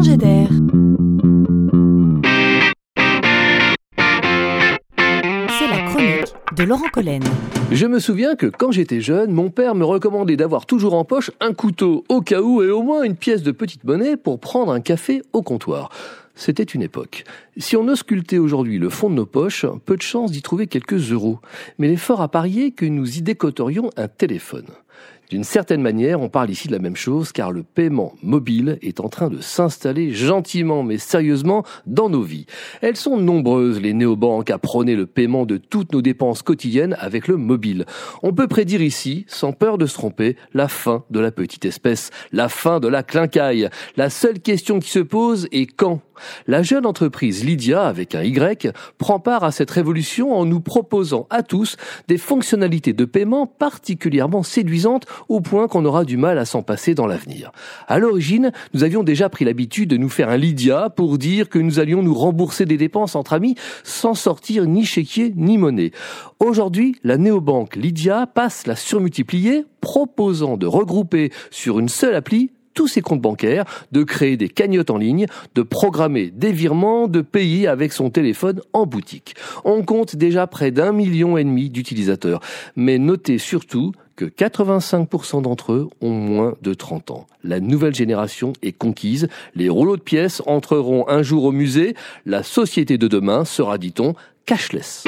d'air. C'est la chronique de Laurent Collen. Je me souviens que quand j'étais jeune, mon père me recommandait d'avoir toujours en poche un couteau au cas où et au moins une pièce de petite monnaie pour prendre un café au comptoir. C'était une époque. Si on auscultait aujourd'hui le fond de nos poches, peu de chance d'y trouver quelques euros. Mais l'effort à parier que nous y décoterions un téléphone. D'une certaine manière, on parle ici de la même chose car le paiement mobile est en train de s'installer gentiment mais sérieusement dans nos vies. Elles sont nombreuses, les néobanques, à prôner le paiement de toutes nos dépenses quotidiennes avec le mobile. On peut prédire ici, sans peur de se tromper, la fin de la petite espèce, la fin de la clincaille. La seule question qui se pose est quand la jeune entreprise Lydia, avec un Y, prend part à cette révolution en nous proposant à tous des fonctionnalités de paiement particulièrement séduisantes au point qu'on aura du mal à s'en passer dans l'avenir. À l'origine, nous avions déjà pris l'habitude de nous faire un Lydia pour dire que nous allions nous rembourser des dépenses entre amis sans sortir ni chéquier ni monnaie. Aujourd'hui, la néobanque Lydia passe la surmultiplier, proposant de regrouper sur une seule appli tous ses comptes bancaires, de créer des cagnottes en ligne, de programmer des virements, de payer avec son téléphone en boutique. On compte déjà près d'un million et demi d'utilisateurs. Mais notez surtout que 85% d'entre eux ont moins de 30 ans. La nouvelle génération est conquise, les rouleaux de pièces entreront un jour au musée, la société de demain sera, dit-on, cashless.